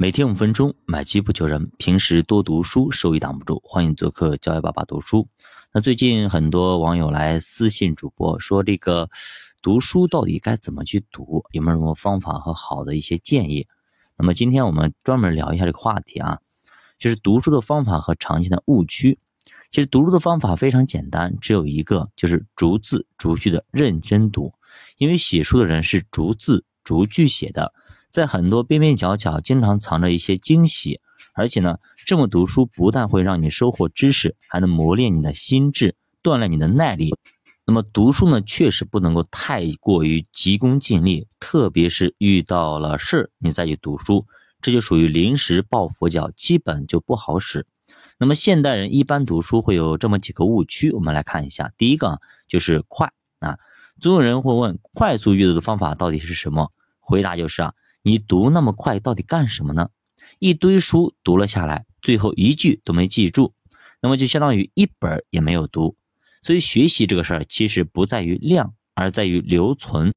每天五分钟，买机不求人。平时多读书，收益挡不住。欢迎做客教育爸爸读书。那最近很多网友来私信主播说，这个读书到底该怎么去读？有没有什么方法和好的一些建议？那么今天我们专门聊一下这个话题啊，就是读书的方法和常见的误区。其实读书的方法非常简单，只有一个，就是逐字逐句的认真读。因为写书的人是逐字逐句写的。在很多边边角角，经常藏着一些惊喜，而且呢，这么读书不但会让你收获知识，还能磨练你的心智，锻炼你的耐力。那么读书呢，确实不能够太过于急功近利，特别是遇到了事你再去读书，这就属于临时抱佛脚，基本就不好使。那么现代人一般读书会有这么几个误区，我们来看一下。第一个就是快啊，总有人会问，快速阅读的方法到底是什么？回答就是啊。你读那么快，到底干什么呢？一堆书读了下来，最后一句都没记住，那么就相当于一本也没有读。所以学习这个事儿，其实不在于量，而在于留存。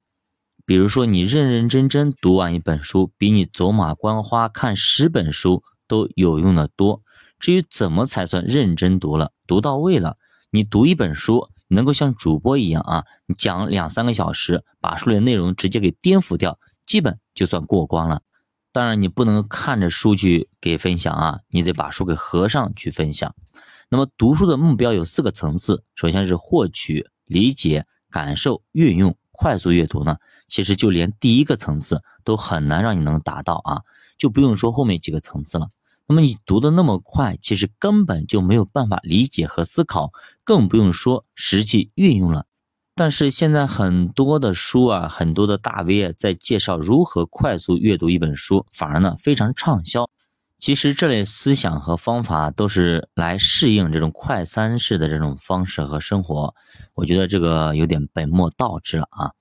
比如说，你认认真真读完一本书，比你走马观花看十本书都有用的多。至于怎么才算认真读了、读到位了，你读一本书，能够像主播一样啊，你讲两三个小时，把书里的内容直接给颠覆掉。基本就算过关了，当然你不能看着书去给分享啊，你得把书给合上去分享。那么读书的目标有四个层次，首先是获取、理解、感受、运用。快速阅读呢，其实就连第一个层次都很难让你能达到啊，就不用说后面几个层次了。那么你读的那么快，其实根本就没有办法理解和思考，更不用说实际运用了。但是现在很多的书啊，很多的大 V 在介绍如何快速阅读一本书，反而呢非常畅销。其实这类思想和方法都是来适应这种快餐式的这种方式和生活，我觉得这个有点本末倒置了啊。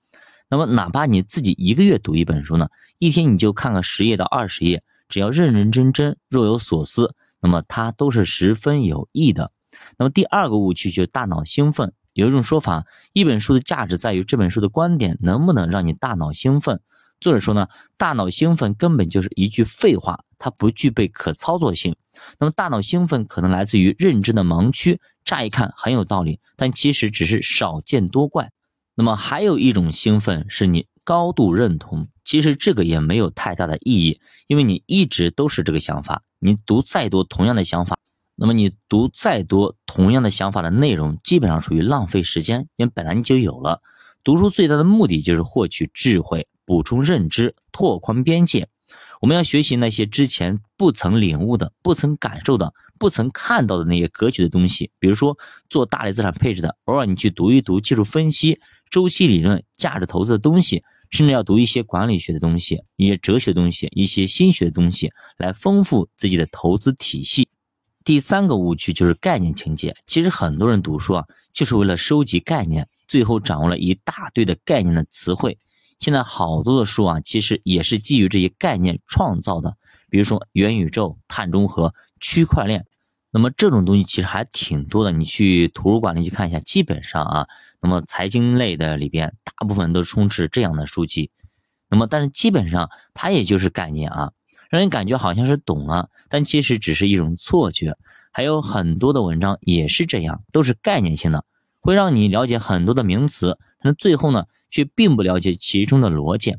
那么哪怕你自己一个月读一本书呢，一天你就看个十页到二十页，只要认认真真、若有所思，那么它都是十分有益的。那么第二个误区就是大脑兴奋。有一种说法，一本书的价值在于这本书的观点能不能让你大脑兴奋。作者说呢，大脑兴奋根本就是一句废话，它不具备可操作性。那么大脑兴奋可能来自于认知的盲区，乍一看很有道理，但其实只是少见多怪。那么还有一种兴奋是你高度认同，其实这个也没有太大的意义，因为你一直都是这个想法，你读再多同样的想法。那么你读再多同样的想法的内容，基本上属于浪费时间，因为本来你就有了。读书最大的目的就是获取智慧、补充认知、拓宽边界。我们要学习那些之前不曾领悟的、不曾感受的、不曾看到的那些格局的东西。比如说做大类资产配置的，偶尔你去读一读技术分析、周期理论、价值投资的东西，甚至要读一些管理学的东西、一些哲学的东西、一些心学的东西，来丰富自己的投资体系。第三个误区就是概念情节。其实很多人读书啊，就是为了收集概念，最后掌握了一大堆的概念的词汇。现在好多的书啊，其实也是基于这些概念创造的。比如说元宇宙、碳中和、区块链，那么这种东西其实还挺多的。你去图书馆里去看一下，基本上啊，那么财经类的里边，大部分都充斥这样的书籍。那么但是基本上它也就是概念啊。让人感觉好像是懂了，但其实只是一种错觉。还有很多的文章也是这样，都是概念性的，会让你了解很多的名词，但是最后呢，却并不了解其中的逻辑。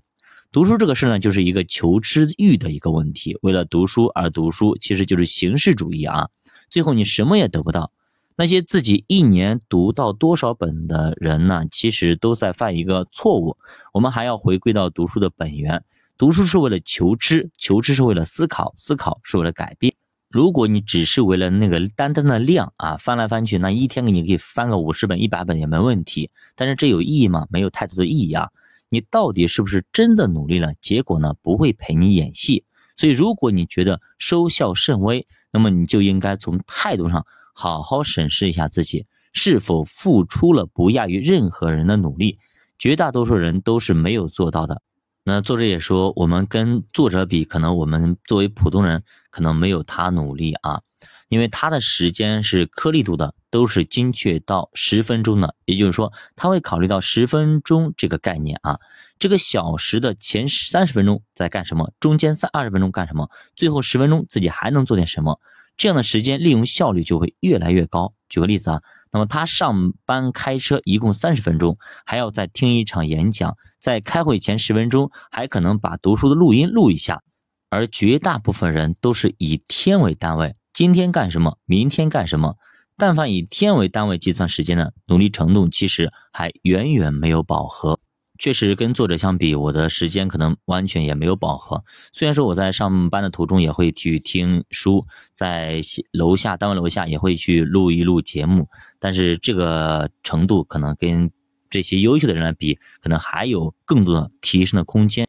读书这个事呢，就是一个求知欲的一个问题。为了读书而读书，其实就是形式主义啊。最后你什么也得不到。那些自己一年读到多少本的人呢，其实都在犯一个错误。我们还要回归到读书的本源。读书是为了求知，求知是为了思考，思考是为了改变。如果你只是为了那个单单的量啊，翻来翻去，那一天给你可以翻个五十本、一百本也没问题。但是这有意义吗？没有太多的意义啊。你到底是不是真的努力了？结果呢，不会陪你演戏。所以，如果你觉得收效甚微，那么你就应该从态度上好好审视一下自己，是否付出了不亚于任何人的努力。绝大多数人都是没有做到的。那作者也说，我们跟作者比，可能我们作为普通人，可能没有他努力啊，因为他的时间是颗粒度的，都是精确到十分钟的，也就是说，他会考虑到十分钟这个概念啊，这个小时的前三十分钟在干什么，中间三二十分钟干什么，最后十分钟自己还能做点什么，这样的时间利用效率就会越来越高。举个例子啊，那么他上班开车一共三十分钟，还要再听一场演讲，在开会前十分钟还可能把读书的录音录一下，而绝大部分人都是以天为单位，今天干什么，明天干什么。但凡以天为单位计算时间的努力程度，其实还远远没有饱和。确实，跟作者相比，我的时间可能完全也没有饱和。虽然说我在上班的途中也会去听书，在楼下单位楼下也会去录一录节目，但是这个程度可能跟这些优秀的人来比，可能还有更多的提升的空间。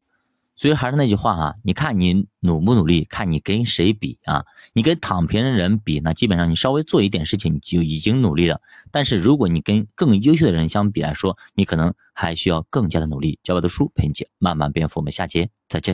所以还是那句话啊，你看你努不努力，看你跟谁比啊？你跟躺平的人比，那基本上你稍微做一点事情，你就已经努力了。但是如果你跟更优秀的人相比来说，你可能还需要更加的努力。教我的书陪你慢慢变富，我们下节再见。